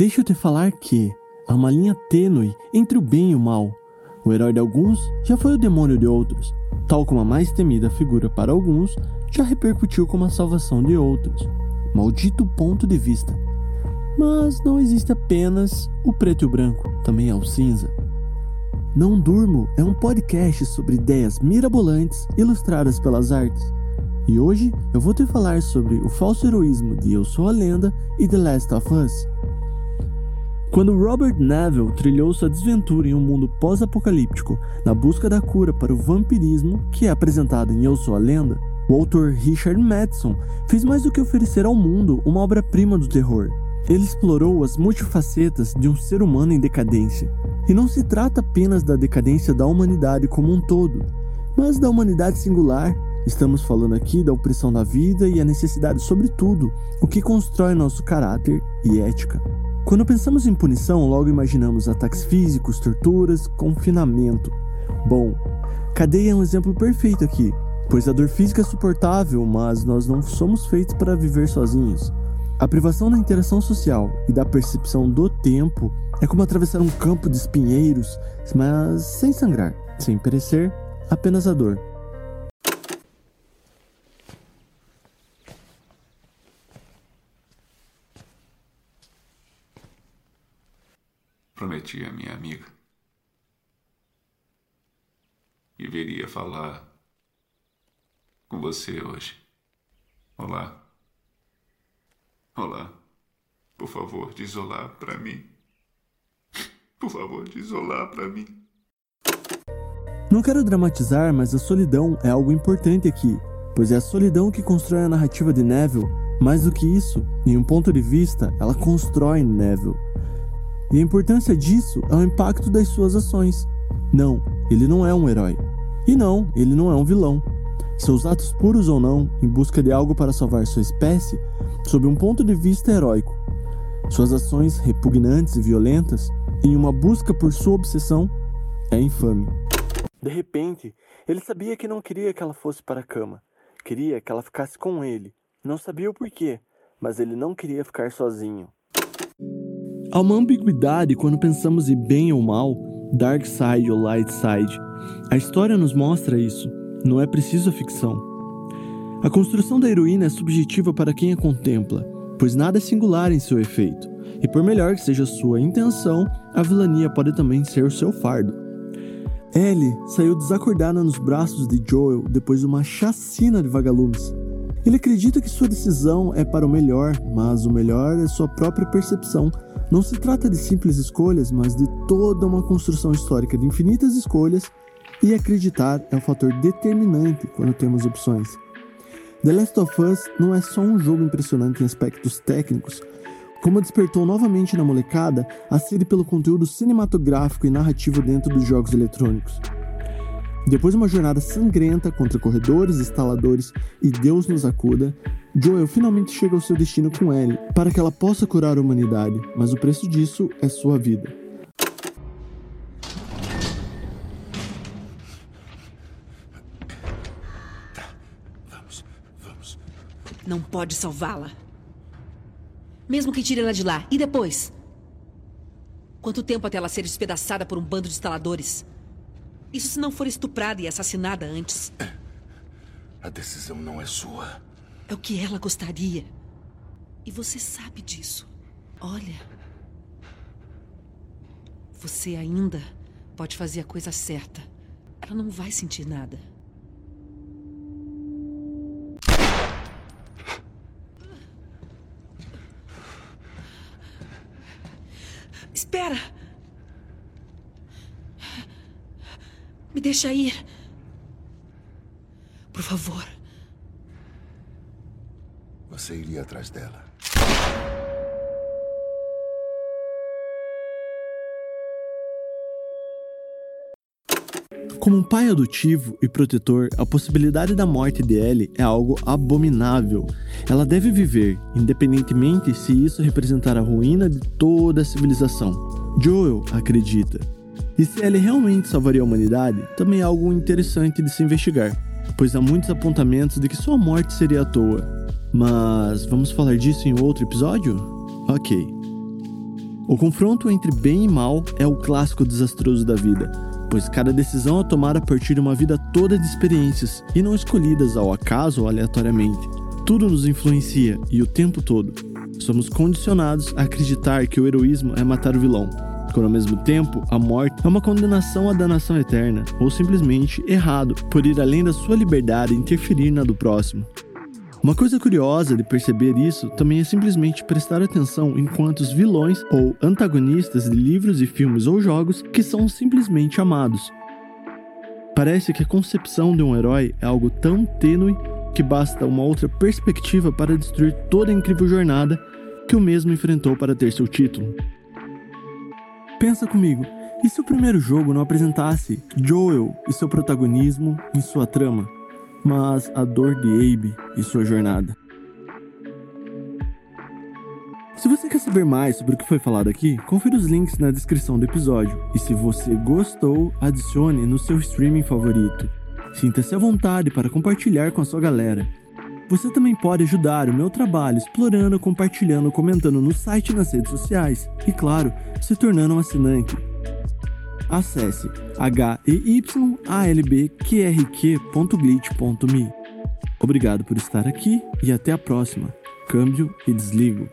Deixa eu te falar que há uma linha tênue entre o bem e o mal. O herói de alguns já foi o demônio de outros, tal como a mais temida figura para alguns já repercutiu como a salvação de outros. Maldito ponto de vista. Mas não existe apenas o preto e o branco, também há o cinza. Não Durmo é um podcast sobre ideias mirabolantes ilustradas pelas artes. E hoje eu vou te falar sobre o falso heroísmo de Eu Sou a Lenda e The Last of Us. Quando Robert Neville trilhou sua desventura em um mundo pós-apocalíptico na busca da cura para o vampirismo, que é apresentado em Eu Sou a Lenda, o autor Richard Madison fez mais do que oferecer ao mundo uma obra-prima do terror. Ele explorou as multifacetas de um ser humano em decadência. E não se trata apenas da decadência da humanidade como um todo, mas da humanidade singular. Estamos falando aqui da opressão da vida e a necessidade, sobretudo, o que constrói nosso caráter e ética. Quando pensamos em punição, logo imaginamos ataques físicos, torturas, confinamento. Bom, cadeia é um exemplo perfeito aqui, pois a dor física é suportável, mas nós não somos feitos para viver sozinhos. A privação da interação social e da percepção do tempo é como atravessar um campo de espinheiros, mas sem sangrar, sem perecer, apenas a dor. Prometi a minha amiga que viria falar com você hoje. Olá. Olá. Por favor, diz olá para mim. Por favor, diz olá para mim. Não quero dramatizar, mas a solidão é algo importante aqui, pois é a solidão que constrói a narrativa de Neville. Mais do que isso, em um ponto de vista, ela constrói Neville. E a importância disso é o impacto das suas ações. Não, ele não é um herói. E não, ele não é um vilão. Seus atos puros ou não, em busca de algo para salvar sua espécie, sob um ponto de vista heróico. Suas ações repugnantes e violentas, em uma busca por sua obsessão, é infame. De repente, ele sabia que não queria que ela fosse para a cama. Queria que ela ficasse com ele. Não sabia o porquê, mas ele não queria ficar sozinho. Há uma ambiguidade quando pensamos em bem ou mal, dark side ou light side. A história nos mostra isso, não é preciso a ficção. A construção da heroína é subjetiva para quem a contempla, pois nada é singular em seu efeito, e por melhor que seja sua intenção, a vilania pode também ser o seu fardo. Ellie saiu desacordada nos braços de Joel depois de uma chacina de vagalumes. Ele acredita que sua decisão é para o melhor, mas o melhor é sua própria percepção não se trata de simples escolhas, mas de toda uma construção histórica de infinitas escolhas, e acreditar é um fator determinante quando temos opções. The Last of Us não é só um jogo impressionante em aspectos técnicos, como despertou novamente na molecada a sede pelo conteúdo cinematográfico e narrativo dentro dos jogos eletrônicos. Depois de uma jornada sangrenta contra corredores, instaladores e Deus nos acuda, Joel finalmente chega ao seu destino com Ellie para que ela possa curar a humanidade, mas o preço disso é sua vida. Tá, vamos, vamos. Não pode salvá-la. Mesmo que tire ela de lá. E depois? Quanto tempo até ela ser despedaçada por um bando de instaladores? Isso se não for estuprada e assassinada antes. A decisão não é sua. É o que ela gostaria. E você sabe disso. Olha. Você ainda pode fazer a coisa certa. Ela não vai sentir nada. Me deixa ir. Por favor. Você iria atrás dela. Como um pai adotivo e protetor, a possibilidade da morte de Ellie é algo abominável. Ela deve viver, independentemente se isso representar a ruína de toda a civilização. Joel acredita. E se Ellie realmente salvaria a humanidade, também é algo interessante de se investigar, pois há muitos apontamentos de que sua morte seria à toa. Mas vamos falar disso em outro episódio? Ok. O confronto entre bem e mal é o clássico desastroso da vida, pois cada decisão é tomada a partir de uma vida toda de experiências e não escolhidas ao acaso ou aleatoriamente. Tudo nos influencia e o tempo todo. Somos condicionados a acreditar que o heroísmo é matar o vilão, quando ao mesmo tempo a morte é uma condenação à danação eterna, ou simplesmente errado por ir além da sua liberdade e interferir na do próximo. Uma coisa curiosa de perceber isso também é simplesmente prestar atenção em quantos vilões ou antagonistas de livros e filmes ou jogos que são simplesmente amados. Parece que a concepção de um herói é algo tão tênue que basta uma outra perspectiva para destruir toda a incrível jornada que o mesmo enfrentou para ter seu título. Pensa comigo, e se o primeiro jogo não apresentasse Joel e seu protagonismo em sua trama? mas a dor de Abe e sua jornada. Se você quer saber mais sobre o que foi falado aqui, confira os links na descrição do episódio. E se você gostou, adicione no seu streaming favorito. Sinta-se à vontade para compartilhar com a sua galera. Você também pode ajudar o meu trabalho explorando, compartilhando, comentando no site e nas redes sociais. E claro, se tornando um assinante acesse heialbqrq.glitch.me. Obrigado por estar aqui e até a próxima. Câmbio e desligo.